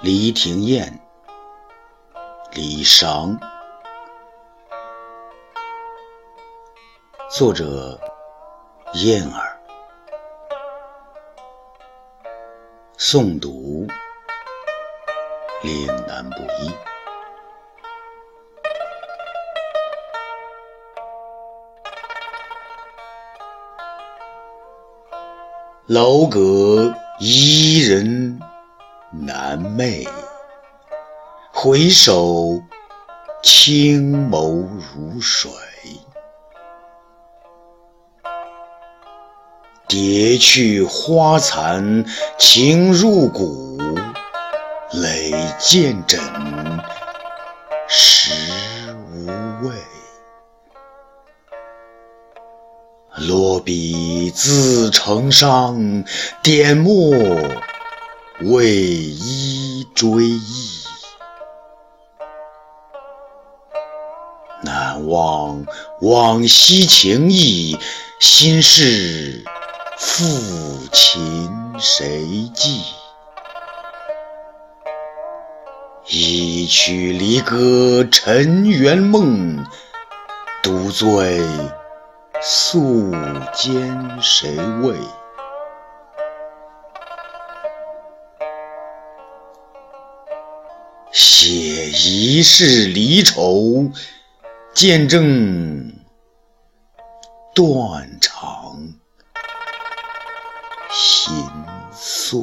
李廷彦、李商，作者燕儿，诵读岭南布衣。楼阁伊人难寐，回首清眸如水。蝶去花残情入骨，泪渐枕食无味。落笔自成伤，点墨为伊追忆。难忘往昔情谊，心事抚琴谁寄？一曲离歌尘缘梦，独醉。素笺谁为？写一世离愁，见证断肠心碎。